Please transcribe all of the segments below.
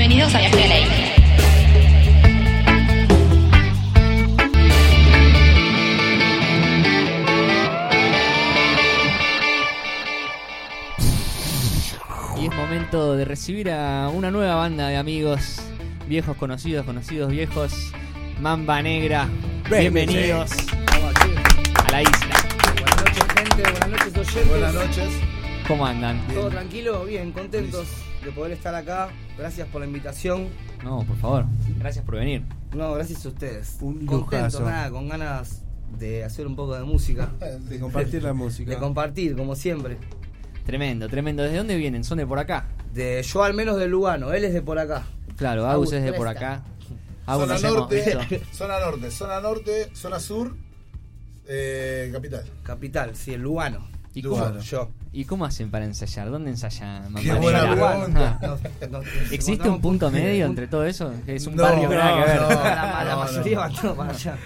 Bienvenidos a Viaje de Ley. Y es momento de recibir a una nueva banda de amigos, viejos conocidos, conocidos viejos, Mamba Negra. Bienvenidos a la isla. Buenas noches, gente. Buenas noches, oyentes. Buenas noches. ¿Cómo andan? ¿Todo tranquilo? Bien, contentos de poder estar acá. Gracias por la invitación. No, por favor. Gracias por venir. No, gracias a ustedes. Un Contentos, lujazo. nada, con ganas de hacer un poco de música. De compartir la música. De compartir, como siempre. Tremendo, tremendo. ¿Desde dónde vienen? ¿Son de por acá? De yo al menos de Lugano, él es de por acá. Claro, Agus Agus es de por acá. Agus Zona norte, zona norte, zona norte, zona sur, eh, capital. Capital, sí, el Lugano. ¿Y Lugano. cómo, Yo. ¿Y cómo hacen para ensayar? ¿Dónde ensayan? Qué buena Negra? pregunta. Ah. Nos- nos- nos ¿Existe un punto medio entre todo eso? Que es un No, barrio que nada que ver. no, La, la no, mayoría no. van todos para allá.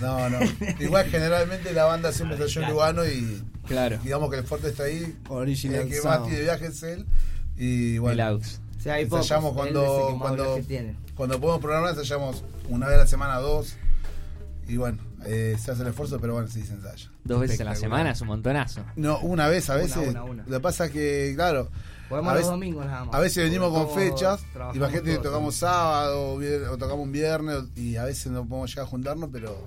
No, no. Igual generalmente la banda siempre ensayó en Lugano y Claro. digamos que el fuerte está ahí. Original El que más tiene viaje es él. Y El bueno, Aux. O sea, hay pocos. ensayamos cuando, el cuando, cuando podemos programar, ensayamos una vez a la semana, dos. Y bueno, eh, se hace el esfuerzo, pero bueno, sí se ensaya. Dos veces a la semana es un montonazo. No, una vez a veces. una, una. Lo que pasa es que, claro, Podemos a los veces- domingos nada más. A veces venimos con fechas, trabajamos imagínate que todos. tocamos sábado o tocamos un viernes y a veces no podemos llegar a juntarnos, pero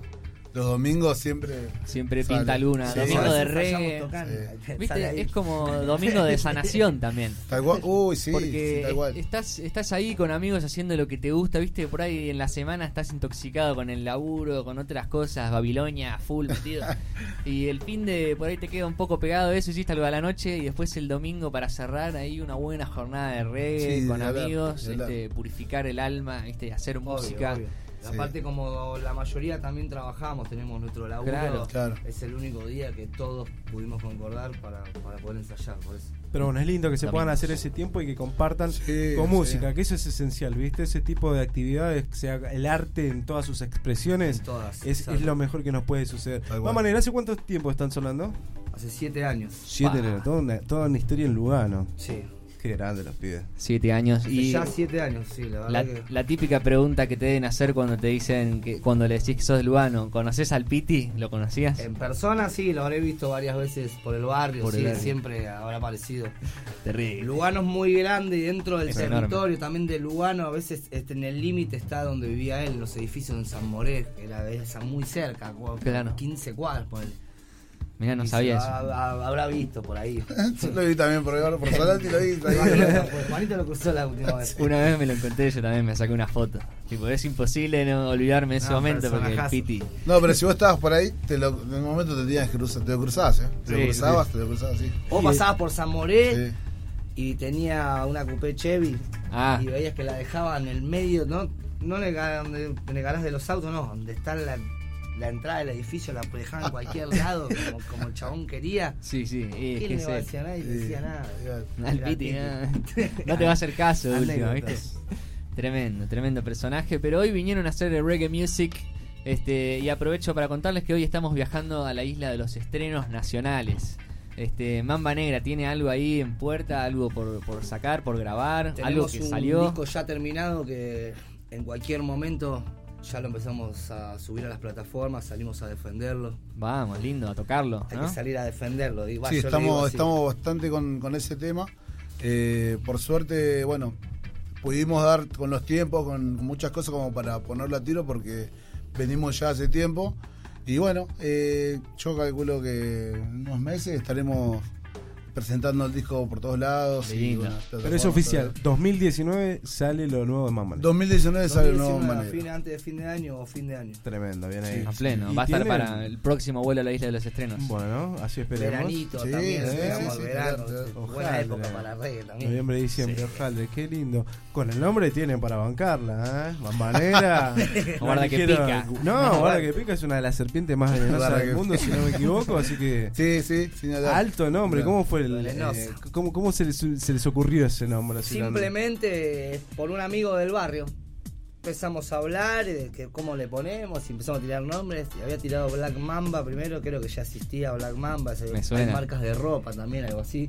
los domingos siempre... Siempre Sale. pinta luna, Sí. domingo de reggae. tocando. Sale Viste, es como domingo de sanación también. Tal cual, uy, sí, Porque sí, tal cual. estás, estás ahí con amigos haciendo lo que te gusta, viste, por ahí en la semana estás intoxicado con el laburo, con otras cosas, Babilonia, full metido. y el fin de por ahí te queda un poco pegado eso, hiciste algo a la noche y después el domingo para cerrar ahí una buena jornada de reggae Sí, con de hablar, amigos, de hablar. este, purificar el alma, viste, hacer Obvio, música. obvio. Sí. Aparte como la mayoría también trabajamos, tenemos nuestro laburo, Claro. Claro. es el único día que todos pudimos concordar para, para poder ensayar, por eso. Pero bueno, es lindo que se puedan hacer ese tiempo y que compartan Sí, con sí. música, que eso es esencial, ¿viste? Ese tipo de actividades, sea el arte en todas sus expresiones, todas, es, es lo mejor que nos puede suceder. Mamá Negra, ¿hace cuánto tiempo están sonando? Hace siete años. Siete, negra, toda una, toda una historia en Lugano. Sí. Qué grande los pibes. Siete años y ya siete años, sí, la verdad la, que... la típica pregunta que te deben hacer cuando te dicen que cuando le decís que sos de Lugano, ¿conoces al Piti? ¿Lo conocías? En persona sí, lo habré visto varias veces por el barrio, Por el sí, barrio. siempre habrá aparecido. Terrible. Lugano es muy grande y dentro del Es territorio enorme. también de Lugano, a veces este, en el límite está donde vivía él, los edificios en San Moré, que era esa muy cerca, Claro. 15 cuadras por Mirá, no Y sabía eso. ha- ha- habrá visto por ahí. Lo vi también por ahí, por Solati lo vi. Pues Juanito lo cruzó la última vez. Una vez me lo encontré, yo también me saqué una foto. Tipo, es imposible no olvidarme de ese momento porque el. Piti. No, pero si vos estabas por ahí, te lo, en un momento te tenías que cruzar, te lo cruzabas, ¿eh? Te Sí, lo cruzabas, te lo cruzabas así. Vos pasabas por San Moré Sí. y tenía una coupé Chevy Ah, y veías que la dejaban en el medio, no, no en el, el de los autos, no, donde está la, la entrada del edificio, la dejaban en cualquier lado, como, como el chabón quería. sí, sí. Y es ¿Quién que le va a es decir a nadie? No decía nada. Al Piti, no, no te va a hacer caso de última, ¿viste? Tremendo, tremendo personaje. Pero hoy vinieron a hacer el reggae music. Este, y aprovecho para contarles que hoy estamos viajando a la isla de los estrenos nacionales. Este, Mamba Negra tiene algo ahí en puerta, algo por, por sacar, por grabar, algo que un salió. disco ya terminado que en cualquier momento ya lo empezamos a subir a las plataformas, salimos a defenderlo. Vamos, lindo, a tocarlo. Hay ¿no? que salir a defenderlo. va, Sí, estamos, estamos bastante con, con ese tema. Eh, por suerte, bueno, pudimos dar con los tiempos, con muchas cosas como para ponerlo a tiro porque venimos ya hace tiempo. Y bueno, eh, yo calculo que en unos meses estaremos presentando el disco por todos lados. y, Lindo. bueno, Pero es oficial, 2019 sale lo nuevo de Mamá Negra. 2019 sale el nuevo 2019, a manera. fin- antes de fin de año o fin de año. Tremendo, bien ahí. A pleno. ¿Y Va a estar para el próximo vuelo a la isla de los estrenos. Bueno, así esperemos. Veranito Sí, también, sí, esperamos sí, verano. Buena época para reggae también. Noviembre, diciembre, Sí. ojalá, qué lindo. Con el nombre tienen para bancarla, ¿eh? Mambanera. Guarda que pica. No, guarda que pica es una de las serpientes más venenosas del mundo, si no me equivoco, así que... Sí, sí, sin. Alto nombre, ¿cómo fue el... Eh, cómo, cómo se, les, se les ocurrió ese nombre? Simplemente por un amigo del barrio. Empezamos a hablar de que cómo le ponemos y empezamos a tirar nombres. Y había tirado Black Mamba primero, creo que ya existía Black Mamba. se- Me hay suena. marcas de ropa también, algo así.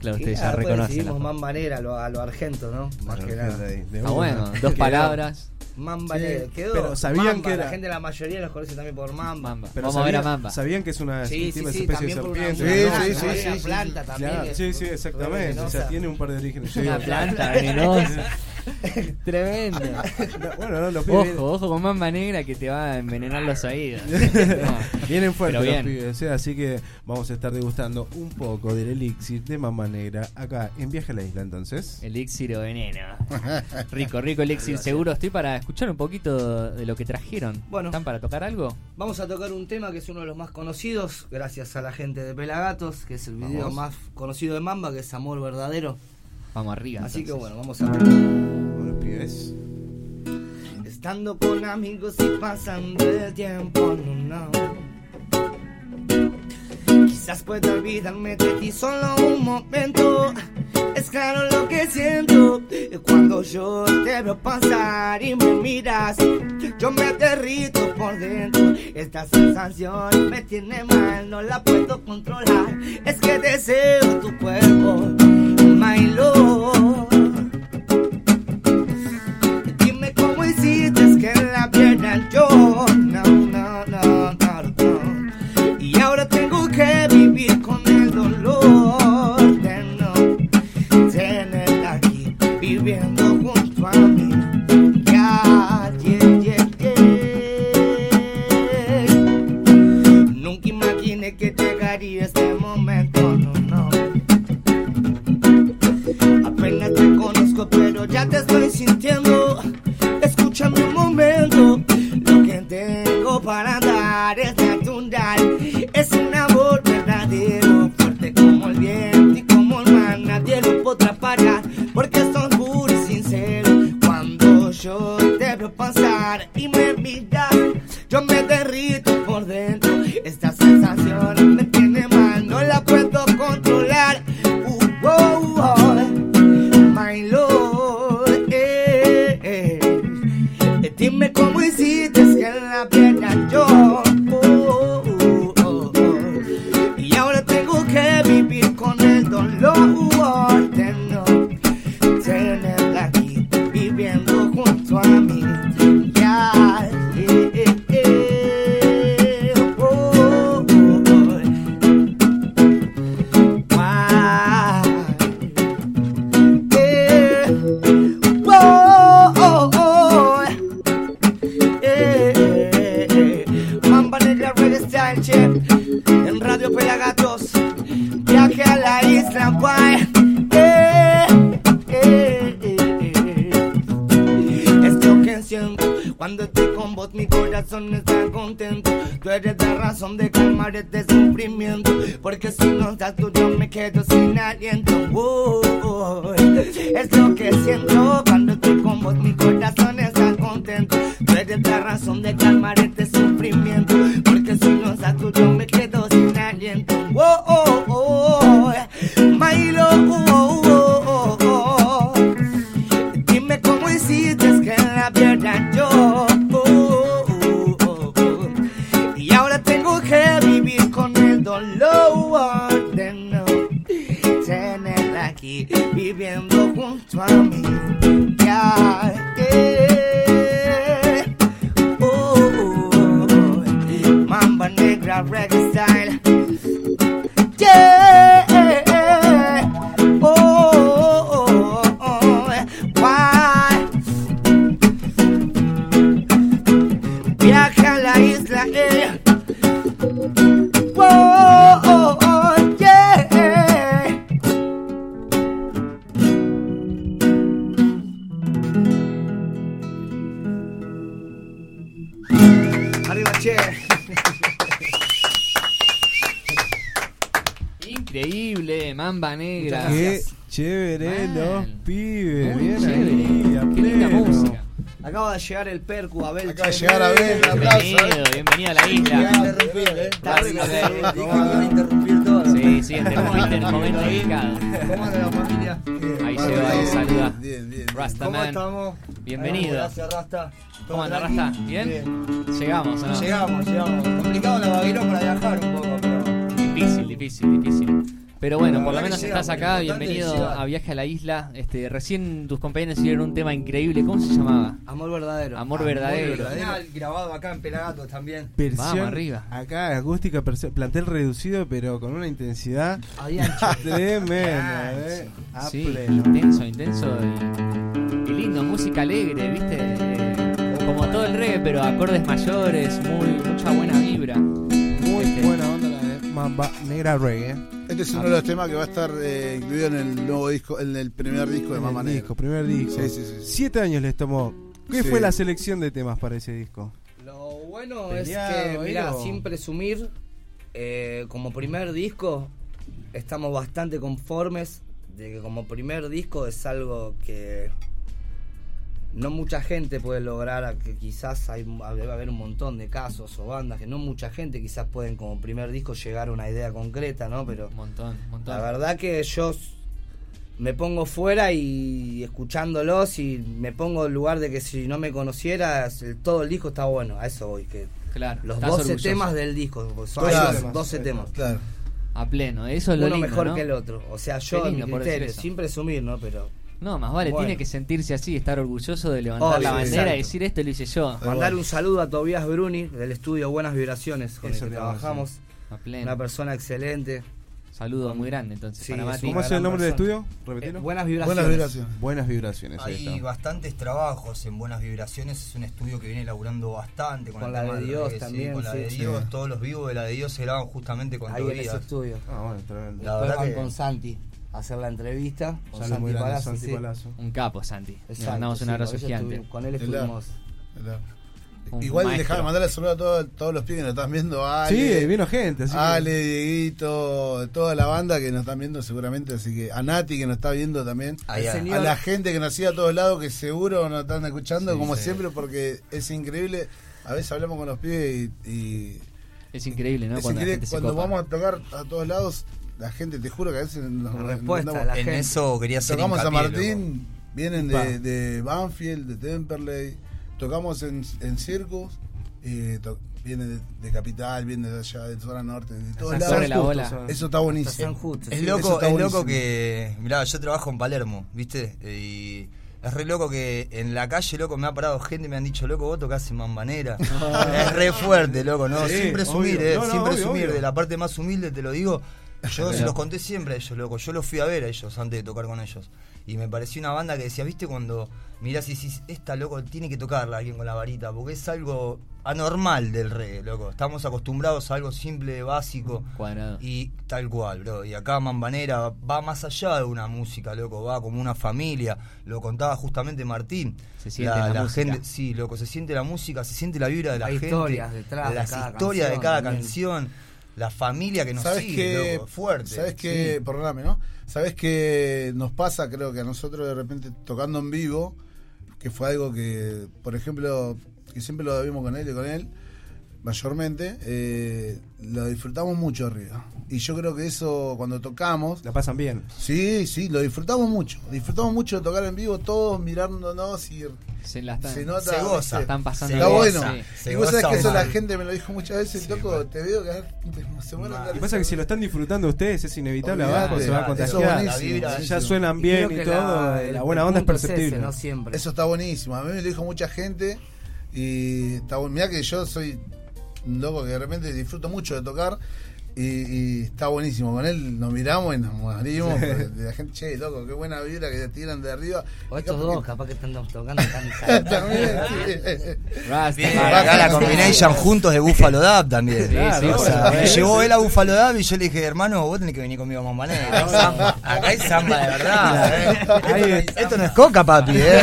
Claro, ustedes ya reconocen. decidimos la- Mamba Negra a lo, a lo argento, ¿no? Más que nada. Ah, bueno, dos palabras. Mamba Sí, Negra. Quedó pero sabían Mamba, que era- La gente, la mayoría los conoce también por Mamba. Mamba. Pero Vamos a ver a sabían- Mamba. Sabían que es una Sí, sí, especie de serpiente. una- Sí, una- sí, una- sí, una sí, planta sí, también. Claro, sí, sí, exactamente. O sea, tiene un par de orígenes. Una planta venenosa. Tremendo. Bueno, no, los pibes Ojo, ojo con mamba negra que te va a envenenar los oídos. vienen, No. vienen fuertes Pero los bien. pibes, ¿eh? así que vamos a estar degustando un poco del elixir de Mamba Negra acá en Viaje a la Isla entonces. Elixir o veneno. Rico, rico elixir. Seguro estoy para escuchar un poquito de lo que trajeron. Bueno. ¿Están para tocar algo? Vamos a tocar un tema que es uno de los más conocidos, gracias a la gente de Pelagatos, que es el video Vamos. más conocido de Mamba, que es Amor Verdadero. Vamos arriba. Así que bueno, vamos a ver. Con los pibes. Estando con amigos y pasando el tiempo, no, no. Quizás pueda olvidarme de ti solo un momento. Es claro lo que siento cuando yo te veo pasar y me miras. Yo me derrito por dentro. Esta sensación me tiene mal, no la puedo controlar. Es que deseo tu cuerpo, Dime cómo hiciste que la pierda yo. Calmar este sufrimiento Porque si no estás tú yo me Acaba de llegar el Percu Abel. Acaba de llegar Abel. Bienvenido, bienvenido a la isla. interrumpir, ¿eh? Eh. iba a interrumpir todo. Sí, sí, interrumpiste en el momento indicado. ¿Cómo anda la familia? Ahí se va, ahí saluda. Bien, bien. bien. ¿Cómo estamos? Bienvenido. Gracias, Rasta. ¿Cómo anda? Rasta? ¿Bien? Llegamos, ¿o no? Llegamos, llegamos. Complicado la Baguirón para viajar un poco, pero. Difícil, difícil, difícil. Pero bueno, por lo menos estás acá, bienvenido a Viaje a la Isla. Este, recién tus compañeros hicieron un tema increíble, ¿cómo se llamaba? Amor verdadero. Amor verdadero. Original, grabado acá en Pelagatos también. Versión Vamos arriba. acá acústica, plantel reducido, pero con una intensidad tremenda, ¿eh? A Sí, pleno. intenso, intenso y, y lindo, música alegre, ¿viste? Eh, como todo el reggae, pero acordes mayores, muy mucha buena vibra. Muy Este, buena onda la de Mamba Negra Reggae. Este es uno de los temas que va a estar eh, incluido en el nuevo disco, en el primer disco de Mamá Negra. disco, primer disco. Sí, sí, sí, sí. Siete años les tomó. ¿Qué Sí. fue la selección de temas para ese disco? Lo bueno Peleado, es que, mira, sin presumir, eh, como primer disco, estamos bastante conformes de que como primer disco es algo que no mucha gente puede lograr, a que quizás hay, debe haber un montón de casos o bandas que no mucha gente quizás pueden como primer disco llegar a una idea concreta, ¿no? Pero Un montón, un montón. la verdad que yo me pongo fuera y escuchándolos y me pongo en lugar de que si no me conocieras, el- todo el disco está bueno, a eso voy, que claro, los estás 12 orgulloso. temas del disco, son Claro. hay 12 temas. Claro. A pleno, eso es lo Uno lindo, mejor ¿no? que el otro. O sea, yo en mi criterio, sin presumir, ¿no? Pero No, más vale, Bueno. tiene que sentirse así, estar orgulloso de levantar Obvio, la bandera exacto. y decir esto lo hice yo. Mandar un saludo a Tobías Bruni del estudio Buenas Vibraciones con Eso el que trabajamos. A pleno. Una persona excelente. Saludo muy grande entonces Sí, para Mati. ¿Cómo es el nombre del estudio? Repetilo. Eh, buenas vibraciones. Buenas vibraciones. Buenas vibraciones. ahí Hay está. bastantes trabajos en Buenas Vibraciones, es un estudio que viene laburando bastante con, Con el la tema de Dios reggae, sí, también, con la de Sí. Dios, todos los vivos de la de Dios se graban justamente con Ahí en ese estudio. Ah, bueno, tremendo. La Después verdad van que- con Santi hacer la entrevista. Con Saludos Santi muy grandes, Palazzo, Santi sí. Palazzo. Un capo, Santi. Le mandamos un abrazo gigante. Con él estuvimos. Igual maestro. dejame mandarle saludo a todos, todos los pibes que nos están viendo. A Sí, Ale, vino gente. Así que- Ale, Dieguito, toda la banda que nos están viendo seguramente. Así que a Nati que nos está viendo también. El A la gente que nos sigue a todos lados que seguro nos están escuchando Sí, como sí. siempre porque es increíble. A veces hablamos con los pibes y, y Es increíble, ¿no? es Cuando la increíble cuando vamos a tocar a todos lados, la gente, te juro que a veces nos, respuesta, nos- la en gente. eso quería hacer tocamos a Martín, vienen de, de Banfield, de Temperley, tocamos en, en Circus, y to- vienen de, de Capital, vienen de allá, de zona norte, de todos lados. Sobre la Justo, bola. son- Eso está buenísimo. Es sí. loco, es loco que. Mirá, yo trabajo en Palermo, ¿viste? Y es re loco que en la calle, loco, me ha parado gente y me han dicho, loco, vos tocás en mambanera. es re fuerte, loco, ¿no? Sí, sin presumir, obvio. ¿eh? No, no, sin obvio, presumir. obvio. De la parte más humilde, te lo digo. Yo se los conté siempre a ellos, loco. Yo los fui a ver a ellos antes de tocar con ellos. Y me pareció una banda que decía, ¿viste? Cuando mirás y decís, esta, loco, tiene que tocarla alguien con la varita, porque es algo anormal del reggae, loco. Estamos acostumbrados a algo simple, básico. Cuadrado. Y tal cual, bro. Y acá Mambanera va más allá de una música, loco. Va como una familia. Lo contaba justamente Martín. Se siente la música. gente, sí, loco. Se siente la música, se siente la vibra de la Hay gente. historias detrás de Las cada historias de cada también. canción. La familia que nos ¿Sabes sigue, loco. Fuerte. ¿Sabes qué? Sí. Perdóname, ¿no? ¿Sabes qué nos pasa? Creo que a nosotros de repente tocando en vivo, que fue algo que, por ejemplo, que siempre lo vimos con él y con él, mayormente, eh, lo disfrutamos mucho arriba. Y yo creo que eso, cuando tocamos, La pasan bien. sí, sí, lo disfrutamos mucho. Disfrutamos mucho de tocar en vivo, todos mirándonos y Se la están, se nota. se goza. ¿viste? están pasando. Está Se bueno. Sí. Y vos sabés que eso la gente me lo dijo muchas veces, Sí, loco, te veo que se muere Mal. Lo que pasa es que si lo están disfrutando ustedes es inevitable Olvidate, abajo, se va a eso contagiar. buenísimo, La vibra, Si ya suenan Y bien y todo, el- la buena onda es ese, perceptible. no siempre. Eso está buenísimo. A mí me lo dijo mucha gente y está bueno. Mirá que yo soy un loco que de repente disfruto mucho de tocar y, y está buenísimo. Con él nos miramos y nos morimos. La gente, che, loco, qué buena vibra que te tiran de arriba. O estos capaz dos, que- capaz que están tocando tan También, sí. Acá la combination juntos de Buffalo Dub también. Sí, sí, o sea, me llevó él a Buffalo Dub y yo le dije, hermano, vos tenés que venir conmigo a Mambanera. Acá hay samba, de verdad. ¿eh? Esto no es coca, papi, ¿eh?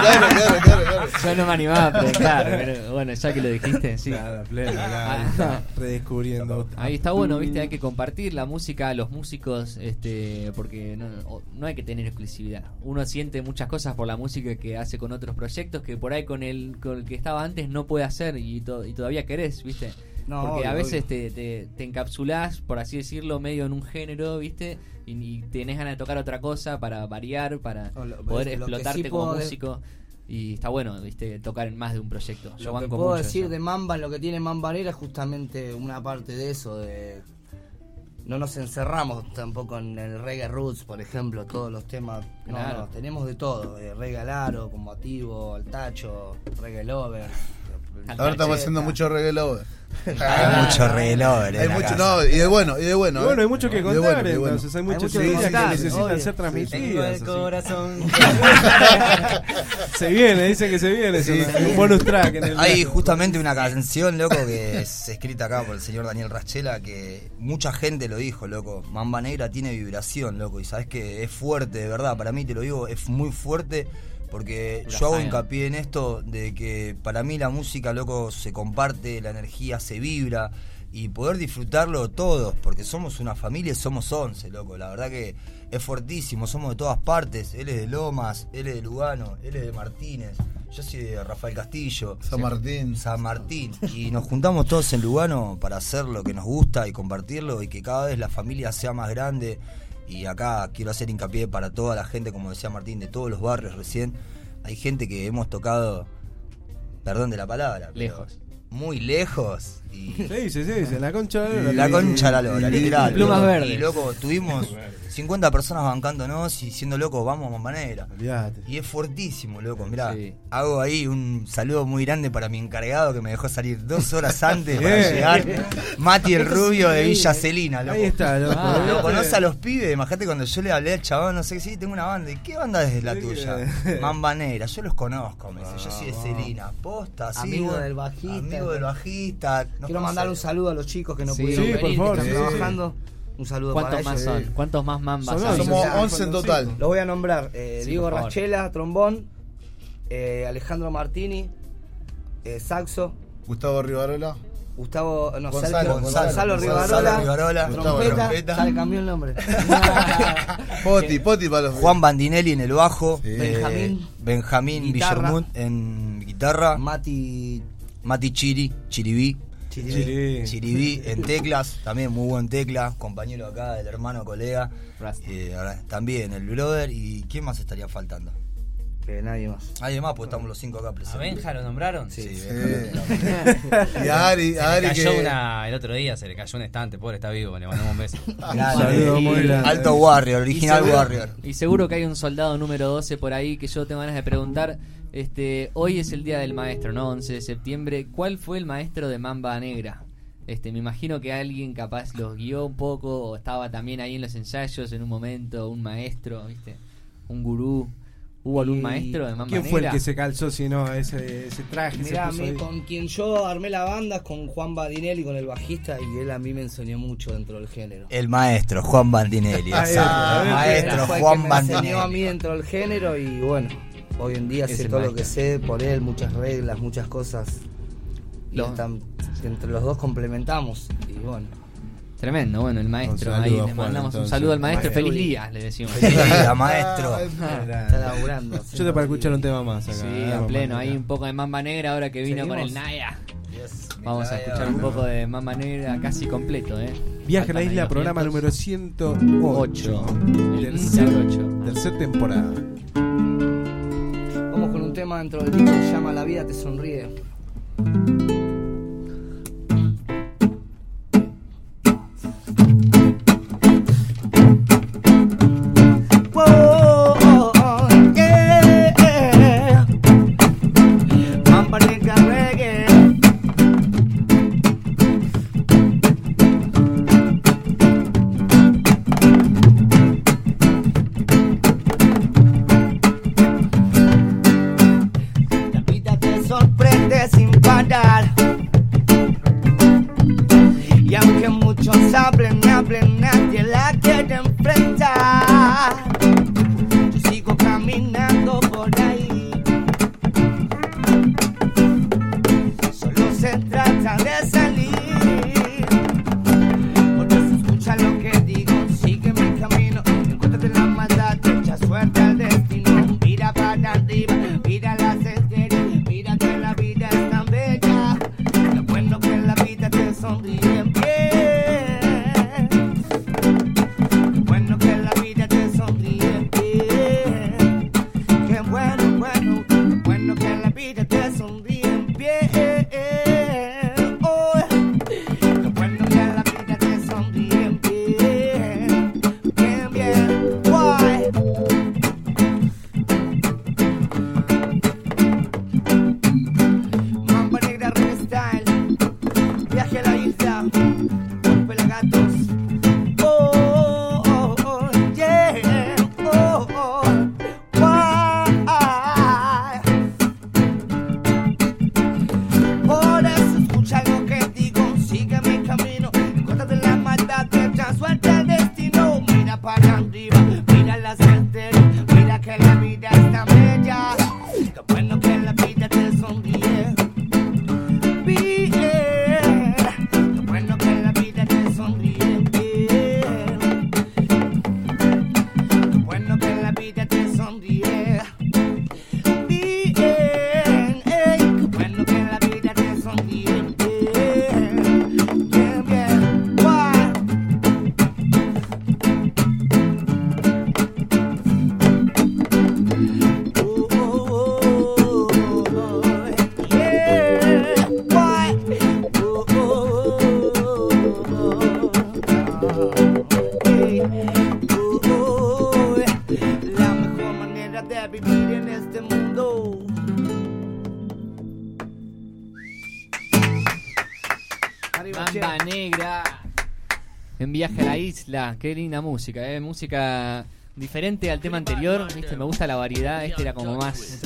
claro, claro, claro. Yo no me animaba a preguntar, pero bueno, ya que lo dijiste, sí. Claro, pleno, claro, Ah. está redescubriendo. Ahí está bueno, viste, hay que compartir la música, los músicos, este, porque no, no hay que tener exclusividad. Uno siente muchas cosas por la música que hace con otros proyectos que por ahí con el, con el que estaba antes no puede hacer y, to- y todavía querés, viste. No, porque a veces te, te, te encapsulás, por así decirlo, medio en un género, viste, y, y tenés ganas de tocar otra cosa para variar, para lo- poder lo explotarte sí como de- músico. Y está bueno, viste, tocar en más de un proyecto. Yo Lo que banco puedo mucho decir eso. de Mamba, lo que tiene Mambanera es justamente una parte de eso, de no nos encerramos tampoco en el reggae roots, por ejemplo, todos los temas. No, Claro. no, tenemos de todo. eh, reggae al aro, combativo, al tacho, reggae lover. Ahora estamos haciendo mucho reggae lover. Hay mucho reloj. Hay mucho, no, y de bueno, y de bueno. Y bueno, ¿eh? hay mucho que contar, bueno, bueno. entonces hay muchas mucho que ideas que necesitan obvio. ser transmitidas. El corazón. Se viene, dicen que se viene, Sí, un- sí. un bonus track en el Hay disco. justamente una canción, loco, que es escrita acá por el señor Daniel Rachela, que mucha gente lo dijo, loco. Mamba Negra tiene vibración, loco, y sabes que es fuerte, de verdad. Para mí, te lo digo, es muy fuerte. Porque Pura yo hago hincapié en esto de que para mí la música, loco, se comparte, la energía se vibra y poder disfrutarlo todos, porque somos una familia y somos 11, loco. La verdad que es fuertísimo, somos de todas partes. Él es de Lomas, él es de Lugano, él es de Martínez, yo soy de Rafael Castillo. San Martín. San Martín. Y nos juntamos todos en Lugano para hacer lo que nos gusta y compartirlo y que cada vez la familia sea más grande. Y acá quiero hacer hincapié para toda la gente, como decía Martín, de todos los barrios recién. Hay gente que hemos tocado, perdón de la palabra, Lejos. Muy lejos. Y Se dice, se dice, la concha de la lora. la concha de la lora, literal. Plumas loco. verdes. Y loco, tuvimos 50 personas bancándonos y siendo loco, vamos a Mamba Negra. Olvídate. Y es fuertísimo, loco. Mirá, Sí. hago ahí un saludo muy grande para mi encargado que me dejó salir dos horas antes para llegar. Mati el Rubio de Villa Celina, loco. Ahí está, loco. Ah, Lo conoce a los pibes, imagínate cuando yo le hablé al chabón, no sé qué, sí, tengo una banda. ¿Y qué banda es la tuya? que- Mamba Negra, yo los conozco, me dice, yo soy de Celina. Posta, sí. Amigo del bajista. Amigo del bajista. Nos Quiero mandar un saludo a los chicos que no Sí, pudieron sí, venir, por favor, que están trabajando. Un saludo para ¿Cuántos más ellos. son? ¿Cuántos más mambas Son? Somos Sí, 11 en total. Los voy a nombrar. eh, Sí, Diego. Rachela, trombón. eh, Alejandro Martini, eh, saxo. Gustavo Rivarola. Gustavo, no, Gonzalo, Sergio, Gonzalo, Gonzalo, Gonzalo Rivarola, Rivarola, trompeta, trompeta. ya le cambió el nombre. Poti, Poti para los. Juan Bandinelli en el bajo. Sí. eh, Benjamín. Benjamín. Villermut en guitarra. Mati Mati Chiri, Chiribí. Chiribí. En teclas, también muy buen tecla, compañero acá, del hermano, colega. Eh, también el brother. ¿Y quién más estaría faltando? Nadie más. Hay más, pues estamos los cinco acá ¿A presentes. Benja lo nombraron? Sí, Sí. Benja. Y a Ari, Se a le Ari cayó que. una, el otro día se le cayó un estante, pobre, está vivo, le mandamos un beso. Grande. saludo muy grande. Alto Warrior, original Y seguro- Warrior. Y seguro que hay un soldado número 12 por ahí que yo tengo ganas de preguntar. Este, hoy es el día del maestro, ¿no? 11 de septiembre. ¿Cuál fue el maestro de Mamba Negra? Este, me imagino que alguien capaz los guió un poco o estaba también ahí en los ensayos en un momento, un maestro, ¿viste? Un gurú. ¿Hubo algún Y- maestro de Mamba ¿Quién Negra? fue el que se calzó, si no, ese, ese traje? Mirá, se puso con quien yo armé la banda es con Juan Badinelli, con el bajista, y él a mí me enseñó mucho dentro del género. El maestro, Juan Bandinelli. Va, El maestro Fue el Juan que me enseñó a mí Bandinelli. dentro del género y bueno, hoy en día Es sé todo lo que sé por él, muchas reglas, muchas cosas. Y Lo- están- entre los dos complementamos y bueno. Tremendo, bueno, el maestro. Ahí le Juan, mandamos un saludo al maestro. Maestro. Feliz día, le decimos. Feliz día, maestro. Está laburando. Yo te para escuchar un tema más acá. Sí, ¿eh? a Vamos pleno. Ahí un poco de Mamba Negra ahora que vino con el. Naya. Yes, Vamos a escuchar un poco de Mamba Negra casi completo, ¿eh? Viaje a la isla, programa número 108. 8. El Tercer, 8. tercer temporada. Vamos con un tema dentro del disco que se llama La vida te sonríe. hablen. Qué linda música, eh. Música diferente al tema anterior. Viste, me gusta la variedad. Este era como más,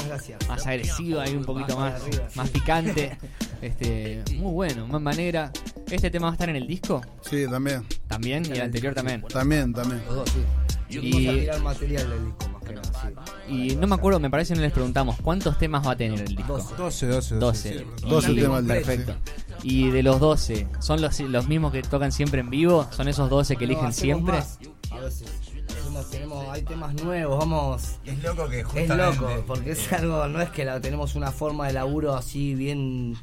más agresivo, ahí un poquito Más más, picante. Este, muy bueno, Mamba negra. ¿Este tema va a estar en el disco? Sí, también. También, y el anterior también. También, también. Los dos, sí. Y- Vamos a tirar material del disco Y no me acuerdo, me parece que no les preguntamos cuántos temas va a tener el disco. 12, 12, 12. 12 Y- temas del Perfecto. Y de los 12, ¿son los, los mismos que tocan siempre en vivo? ¿Son esos 12 que No, eligen hacemos siempre? más, A veces. Hacemos- tenemos, hay temas nuevos, vamos. Es loco que Es justamente loco, porque es algo, no es que la, tenemos una forma de laburo así bien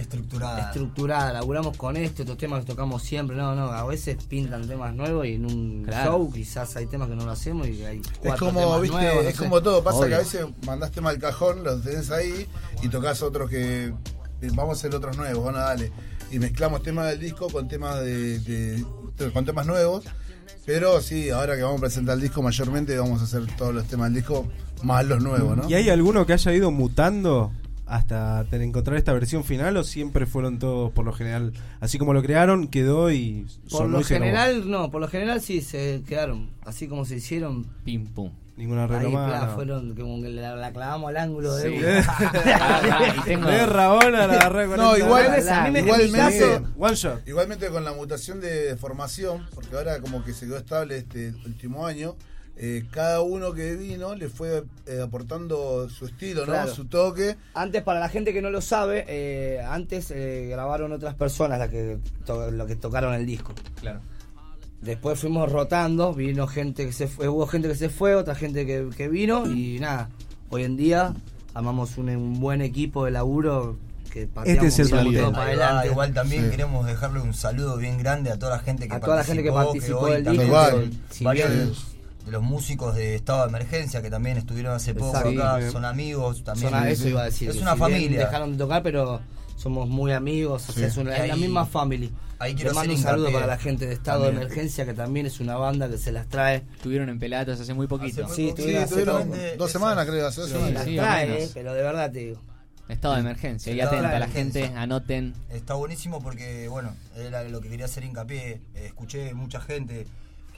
estructurada. estructurada, laburamos con esto, estos temas que tocamos siempre, no, no, a veces pintan temas nuevos y en un Claro. show quizás hay temas que no lo hacemos y hay Es cuatro como, temas viste, nuevos, no es sé. como todo. Pasa que a veces mandás tema al cajón, los tenés ahí y tocas otros que eh, vamos a hacer otros nuevos, bueno, dale. Y mezclamos temas del disco con temas de, de- con temas nuevos. Pero sí, ahora que vamos a presentar el disco, mayormente vamos a hacer todos los temas del disco más los nuevos, ¿no? ¿Y hay alguno que haya ido mutando hasta encontrar esta versión final o siempre fueron todos por lo general así como lo crearon quedó y Por lo general, no, por lo general sí se quedaron, así como se hicieron. Pim pum. ninguna claro, no. fueron como que la, la clavamos al ángulo de Sí. una. Ah, y tengo- De Rabona la agarré con No, igual, A mí igualmente, caso- One shot. igualmente con la mutación de formación, porque ahora como que se quedó estable este último año, eh, cada uno que vino le fue eh, aportando su estilo, ¿no? Su toque. Antes, para la gente que no lo sabe, eh, antes eh, grabaron otras personas las que to- lo que tocaron el disco. Claro. Después fuimos rotando, vino gente que se fue, hubo gente que se fue, otra gente que, que vino y nada. Hoy en día amamos un, un buen equipo de laburo que Este es el para adelante. igual también Sí. queremos dejarle un saludo bien grande a toda la gente que A toda la gente que participó hoy del también disco, varios de, los músicos de estado de emergencia que también estuvieron hace poco Exacto. acá, Sí. son amigos también. Son a- eso iba a decir. Es una si bien familia. Dejaron de tocar, pero somos muy amigos. o sea, es, una- es la ahí- misma family. ahí Le quiero mando hacer un saludo para la gente de estado también. de emergencia, que también es una banda que se las trae. Estuvieron en Pelatos hace muy poquito. Hace Sí, muy estuvieron Sí, hace tuvieron dos semanas, creo, hace dos Sí, semanas. Las sí, trae, eh, pero de verdad te digo. Estado de emergencia. Y atenta a la gente, anoten. Está buenísimo porque, bueno, era lo que quería hacer hincapié. Escuché mucha gente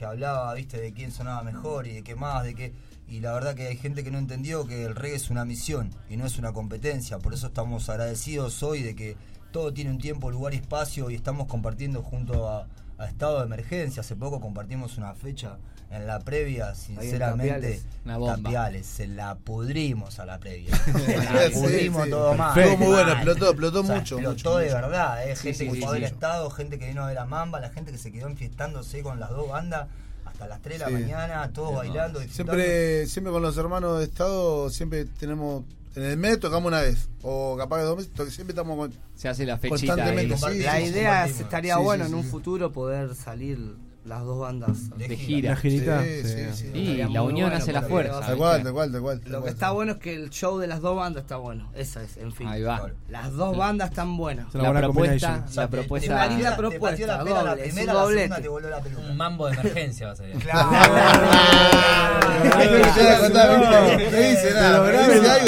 que hablaba, viste, de quién sonaba mejor y de qué más, de qué. Y la verdad que hay gente que no entendió que el reggae es una misión y no es una competencia. Por eso estamos agradecidos hoy de que todo tiene un tiempo, lugar y espacio y estamos compartiendo junto a, a Estado de Emergencia. Hace poco compartimos una fecha en la previa, sinceramente. Tapiales. Tapiales, se la pudrimos a la previa. Se la Sí, pudrimos sí. todo mal. Estuvo muy bueno, explotó, explotó O sea, mucho, explotó mucho, de mucho. verdad, eh. gente sí, que sí, fue sí. estado, gente que vino a ver a Mamba, la gente que se quedó enfiestándose con las dos bandas hasta las 3 de la Sí. mañana, todos bailando. Siempre, siempre con los hermanos de Estado, siempre tenemos. En el mes tocamos una vez, o capaz que dos meses, siempre estamos con. Se hace la fechita. Constantemente, ahí. sí. La idea es, estaría Sí, bueno sí, en un sí. futuro poder salir las dos bandas. De de gira. La girita. Sí, sí. sí, sí. Y la unión bueno hace la fuerza. Tal cual, tal cual, tal cual. Lo que está bueno es que el show de las dos bandas está bueno. Esa es, en fin. Ahí va. Las dos bandas están buenas. La buena propuesta, combination. O sea, la te- propuesta. te la- te propuesta, la doble, la primera, la segunda doblete. te voló la peluca. Un mambo de emergencia va a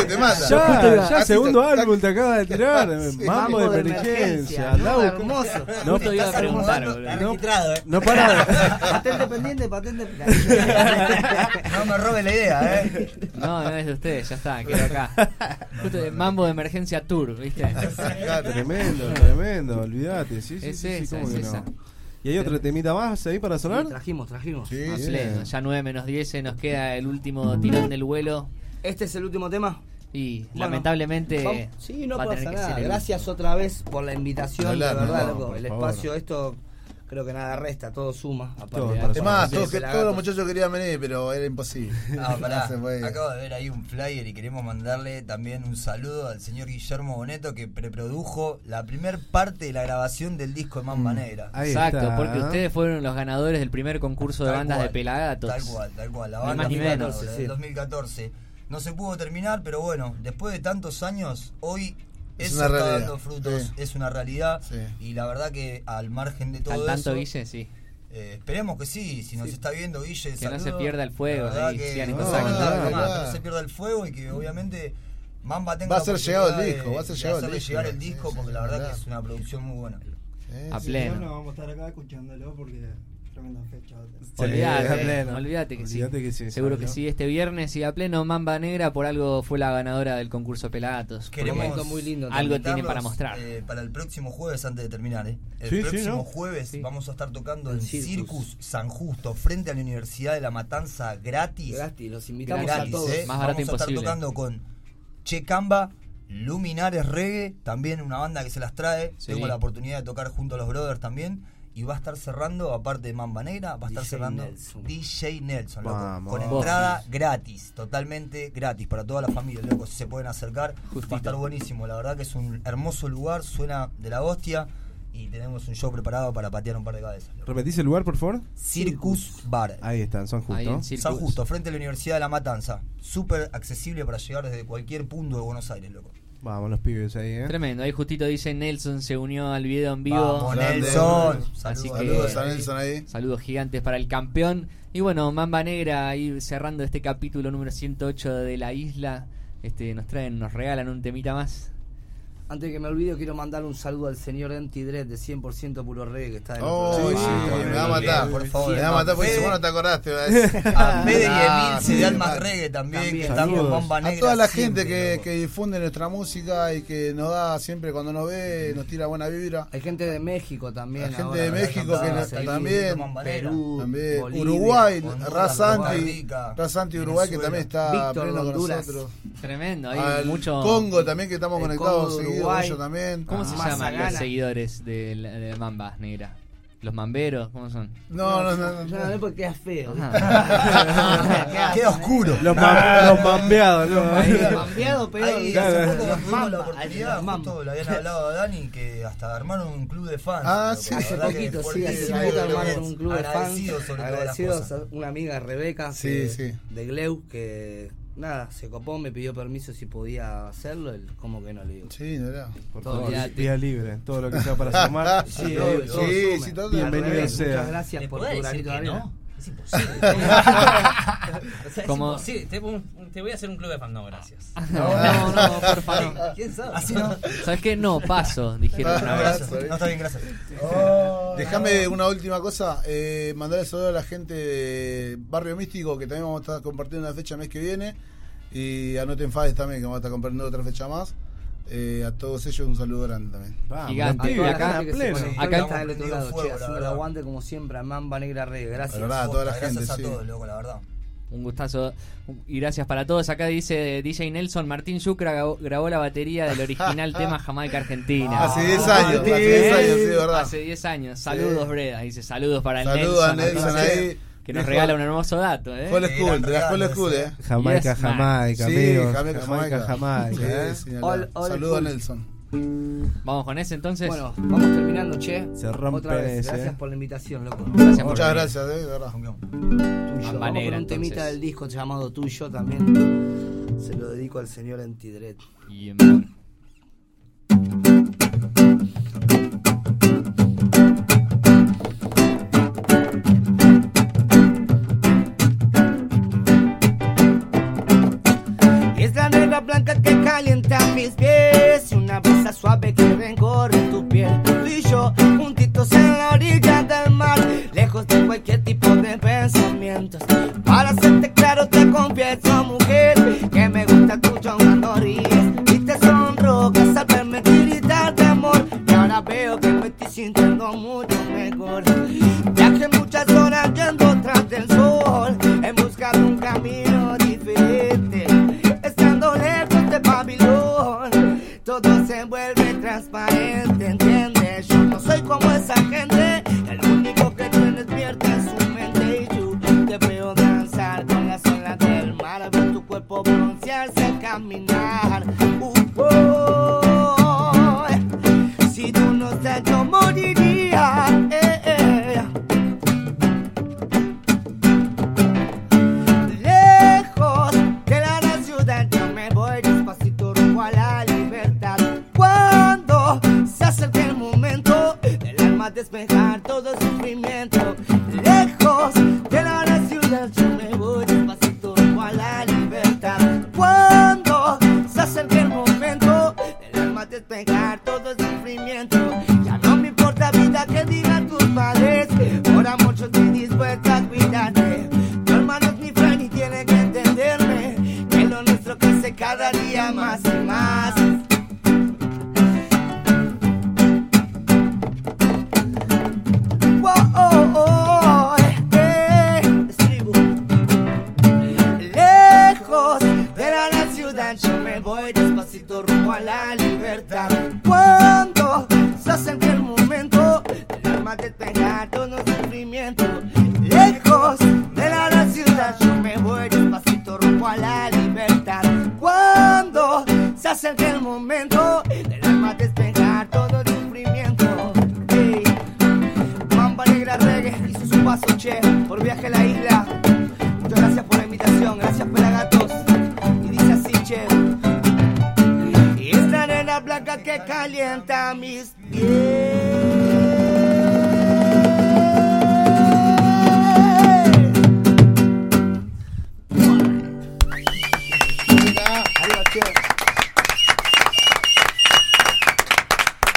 te te. Ya, ya segundo te- álbum te acaba de tirar. Mambo de emergencia. ¿no? hermoso. Iba a preguntar, eh. no para. Patente pendiente, patente No me robe la idea, eh. No, no es de ustedes, ya está, quedó acá. Justo de Mambo de Emergencia Tour, ¿viste? Claro. Tremendo, tremendo, olvídate. Sí, sí, Es sí, sí, esa, ¿cómo es que esa. no? ¿Y hay otro temita más ahí para sonar? Sí, trajimos, trajimos. Sí. Ya 9 menos 10 se nos queda el último tirón del vuelo. Este es el último tema. Y Bueno, lamentablemente. Vamos- Sí, no va a pasa nada. Gracias otra vez por la invitación, Hablar, de verdad, no, loco. El favor. espacio, esto creo que nada resta, todo suma. Más, Sí, todos, que- pelagatos. todos los muchachos querían venir, pero era imposible. Ah, pará. No. Acabo de ver ahí un flyer y queremos mandarle también un saludo al señor Guillermo Boneto que preprodujo la primer parte de la grabación del disco de Mamba Negra. Ahí Exacto, está. porque ustedes fueron los ganadores del primer concurso de bandas cual, de pelagatos. Tal cual, tal cual. La Ni banda más ni menos. 2014, del 2014. No se pudo terminar, pero bueno, después de tantos años, hoy Es eso una está realidad, dando frutos, sí. es una realidad. Sí. Y la verdad que al margen de todo Al tanto, eso, Guille, sí. eh, esperemos que sí, si nos está viendo Guille, Que no saludo. se pierda el fuego, ahí, que no, no, no, que no se pierda el fuego y que obviamente Mamba tenga Va a ser llegado el disco, de- va a ser llegado el disco. llegar el Sí, disco sí, porque sí, la verdad que es una producción muy buena. Sí, A sí. pleno. Bueno, vamos a estar acá escuchándolo porque tremenda fecha. Olvídate, olvídate que sí. Que sí, Seguro que sí. Este viernes y a pleno Mamba Negra por algo fue la ganadora del concurso Pelagatos. Queremos momento muy lindo Algo tiene para mostrar. eh, para el próximo jueves, antes de terminar, ¿eh? el Sí, sí, próximo ¿no? jueves Sí. vamos a estar tocando El en Circus. Circus San Justo, frente a la Universidad de La Matanza, gratis. Gratis, los invitamos Gratis, a todos. ¿eh? Más barato Vamos a estar imposible. tocando con Che Camba, Luminares Reggae, también una banda que se las trae. Sí. Tengo la oportunidad de tocar junto a los brothers también. Y va a estar cerrando, aparte de Mamba Negra, va a estar DJ cerrando Nelson. DJ Nelson, loco. Vamos. Con Vos. entrada gratis, totalmente gratis para toda la familia, loco. Si se pueden acercar, Justito. va a estar buenísimo. La verdad que es un hermoso lugar, suena de la hostia. Y tenemos un show preparado para patear un par de cabezas. loco. ¿Repetís el lugar, por favor? Circus Bar. Ahí están, son Ahí en justos. Circus. San Justo, frente a la Universidad de La Matanza. Súper accesible para llegar desde cualquier punto de Buenos Aires, loco. Vamos, los pibes ahí, ¿eh? Tremendo. Ahí justito dice Nelson se unió al video en vivo. Vamos. Nelson. Así que- Saludos a Nelson ahí. Saludos gigantes para el campeón. Y bueno, Mamba Negra ahí cerrando este capítulo número 108 de la isla. Este, nos traen, nos regalan un temita más. Antes de que me olvide, quiero mandar un saludo al señor Empty Dread de 100% puro reggae que está en Oh, otro sí, lado. me va a matar. por favor. Me va a matar porque si vos no te acordaste. a. A Fede y Ah, de Almas. Reggae también, También. que están con Saludos. Bomba A Negra. toda la siempre, gente que, difunde nuestra música y que nos da siempre cuando nos ve, nos tira buena vibra. Hay gente de México también. Hay gente ahora, de. México que nos- también. Perú, También Bolivia, Uruguay, Razanti, Razanti Uruguay que también está Víctor, pleno con nosotros. Tremendo. Hay mucho. Congo también que estamos conectados de Uruguay. también. ¿Cómo se Más llaman gana. los seguidores de, la- de Mamba Negra? ¿Los mamberos? ¿Cómo son? No, no, no. no, No, no es porque queda feo. Queda oscuro. Los, mam- los mambeados, ¿no? Cambiado, pero Ahí, Claro. hace poco los nos tuvimos la mamba, oportunidad, los mamba. justo le habían hablado a Dani que hasta armaron un club de fans. Ah, sí. La Hace verdad que poquito, sí, fuertísimo, hace poquito armaron un club de fans. Agradecidos sobre todas las Agradecidos cosas. a una amiga Rebeca Sí, que- sí. de Gleu que nada, se copó, me pidió permiso si podía hacerlo, el, como que no le digo. Sí, no era. Por Todo favor, vía libre. Todo lo que sea para sumar. Sí, todo sí, suma. sí, todo- Bienvenido sea. Muchas gracias ¿Le por tu granito de arena. no? Es imposible. o sea, es Como- imposible. Te, un- te voy a hacer un club de fan. No, gracias. No, no, no, por favor. ¿Quién sabe? Así no. ¿Sabes qué? No, paso, dijeron Ah, vez. Gracias. No, está bien, gracias. Déjame una última cosa, eh, mandarle saludo a la gente de Barrio Místico que también vamos a estar compartiendo una fecha el mes que viene y a No Te Enfades también que vamos a estar compartiendo otra fecha más. Eh, a todos ellos un saludo grande también. Vamos, Gigante. A la acá, pleno. Acá y está del estamos otro lado, fuego, che, la haciendo el verdad. aguante como siempre a Mamba Negra Reggae, gracias. Pero nada, toda la Gracias gente, a sí. todos, loco, la verdad. Un gustazo y gracias para todos. Acá dice DJ Nelson, Martín Yucra grabó, grabó la batería del original tema Jamaica Argentina. Hace 10 años, hace 10 años, sí, de verdad. Hace 10 años. Saludos, Breda. Dice saludos para el Saludos a Nelson. Nelson ahí. Que nos regala un hermoso dato, ¿eh? School, de la eh. eh. Jamaica, Yes. Jamaica, Sí, amigos. Jamaica, Jamaica, Jamaica. ¿eh? señalá. All- all Saludos a. Nelson. Vamos con ese entonces. Bueno, vamos terminando, che. Se rompe Otra vez, ese, gracias eh. por la invitación, loco. Gracias Muchas gracias, eh, de verdad. Tuyo. Vamos Negra, con un temita entonces. del disco llamado Tuyo también. Se lo dedico al señor Antidred. Y del alma arena blanca que calienta mis pies.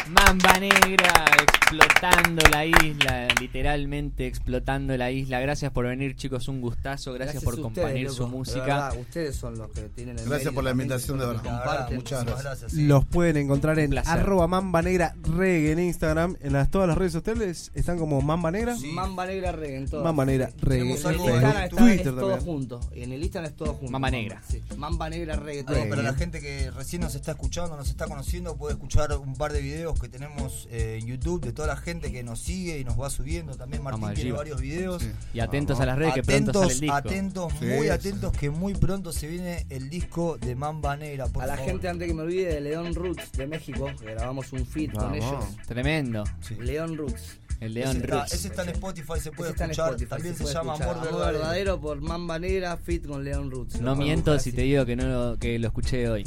Mamba Negra explotando la isla, literalmente explotando la isla. Gracias por venir, chicos, un gustazo. Gracias, por compartir ustedes, su loco, música. verdad, ustedes son los que tienen el Gracias por la invitación, de verdad. comparten. Muchas gracias. sí. Los pueden encontrar en arroba mamba negra reggae en Instagram. En las, todas las redes sociales están como mamba negra. Mamba Negra Reggae en todas. Mamba negra reggae. En Twitter es todo también. junto. Y en el Instagram es todo junto. Mamba Negra. Sí. Mamba Negra Reggae. todo. Para la gente que recién nos está escuchando, nos está conociendo, puede escuchar un par de videos que tenemos eh, en YouTube de toda la gente que nos sigue y nos va subiendo. También Martín Vamos tiene varios videos. Sí. Y atentos a las redes que pronto sale el disco. atentos, Sí, muy sí. atentos que muy pronto se viene el disco de Mamba Negra. Por A la favor. gente antes que me olvide de León Roots de México, que grabamos un feed con ellos. Tremendo. León Roots. El Ese León está, Roots. ese está en Spotify, se puede escuchar. Spotify, También se, llama escuchar. Amor Amor Verdadero. verdadero por Mamba Negra, feed con León Roots. No miento si te digo que no lo- que lo escuché hoy.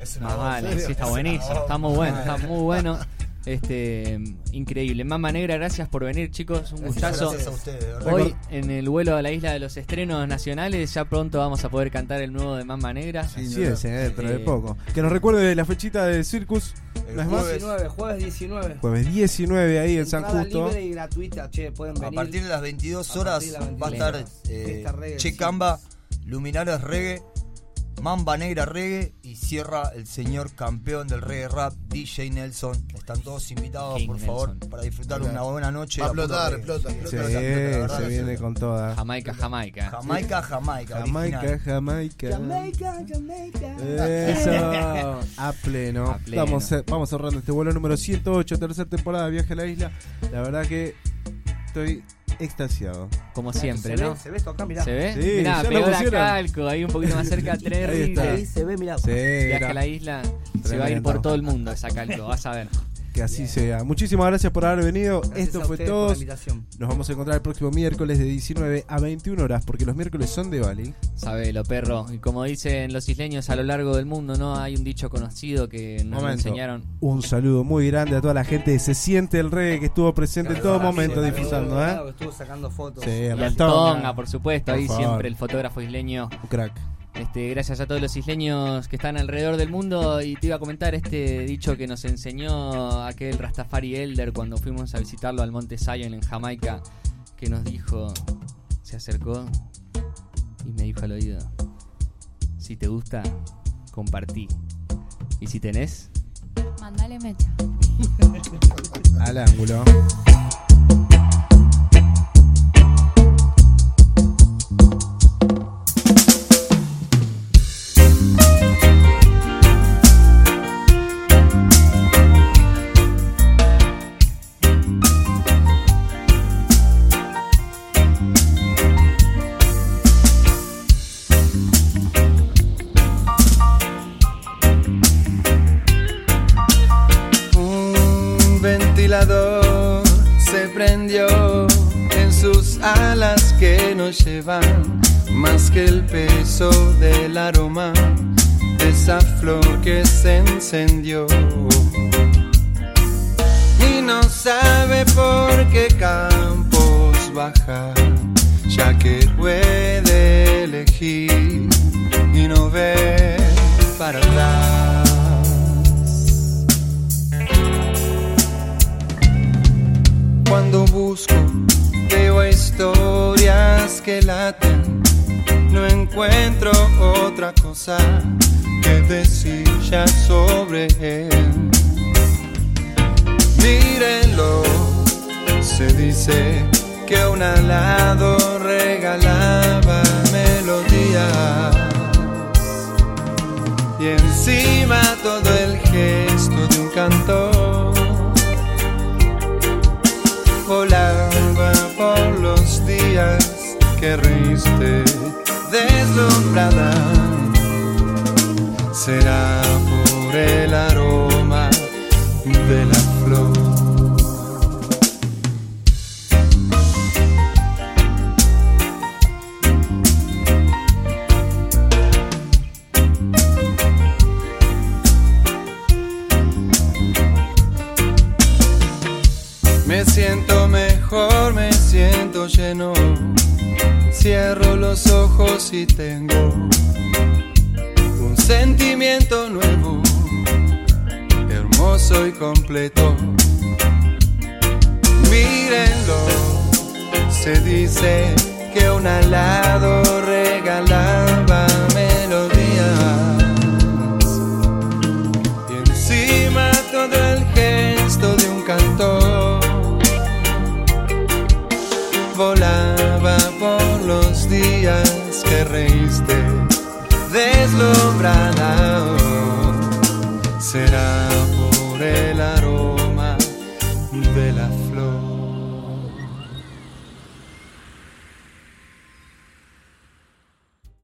Es una Más vale, ¿serio? sí, está buenísimo, está muy bueno, está muy bueno. Este, increíble. Mamba Negra, gracias por venir, chicos. Un Gracias, gustazo. gracias a ustedes. Hoy en el vuelo a la isla de los estrenos nacionales, ya pronto vamos a poder cantar el nuevo de Mamba Negra. Sí, Así no, es, eh, dentro de Eh, poco. Que nos recuerde la fechita de Circus. El ¿No jueves. 19, jueves 19. Jueves 19 ahí en San Justo. libre y gratuita, che, pueden A venir. partir de las 22 A horas partir de las va a 22 estar eh, Che sí. Camba, Luminares Reggae, Mamba Negra Reggae y cierra el señor campeón del reggae rap, DJ Nelson. Están todos invitados, King por favor, Nelson. para disfrutar una buena noche. Va a explotar, explota, explota. Sí, explota, explota, se viene con toda. Jamaica, Jamaica. Jamaica, Jamaica. Jamaica. Jamaica. Jamaica, Jamaica. Eso, a pleno. A pleno. Vamos, vamos cerrando este vuelo número 108, tercera temporada de Viaje a la Isla. La verdad que estoy extasiado. Como siempre, se ¿no? Ve, se ve esto acá, mirá. ¿Se ve? Sí, Mirá, ya lo pegó la pusieron. calco, ahí un poquito más cerca, tres Ahí está. Ahí se ve, mirá. Sí, Viaje era- a la isla, se va a ir por todo el mundo esa calco, vas a ver. Que así sea. Muchísimas gracias por haber venido. Gracias Esto a fue todo. Nos vamos a encontrar el próximo miércoles de 19 a 21 horas, porque los miércoles son de Bali. Sabelo, perro. Y como dicen los isleños a lo largo del mundo, ¿no? Hay un dicho conocido que nos Momento. enseñaron. Un saludo muy grande a toda la gente de Se Siente el Reggae que estuvo presente en todo momento disfrutando, ¿eh? que Estuvo sacando fotos. Sí, Y al. Tonga, por supuesto, Por ahí favor. siempre el fotógrafo isleño. Un crack. Este, gracias a todos los isleños que están alrededor del mundo. Y te iba a comentar este dicho que nos enseñó aquel Rastafari Elder cuando fuimos a visitarlo al Monte Zion en Jamaica. Que nos dijo, se acercó y me dijo al oído: Si te gusta, compartí. Y si tenés, Mandale mecha. Al ángulo. El ventilador se prendió en sus alas que nos llevan más que el peso del aroma de esa flor que se encendió. Y no sabe por qué campos bajar, ya que puede elegir y no ve para atrás. Cuando busco, veo historias que laten. No encuentro otra cosa que decir ya sobre él. Mírenlo, se dice que un alado regalaba melodías. Y encima todo el gesto de un cantor que reíste deslumbrada. Será por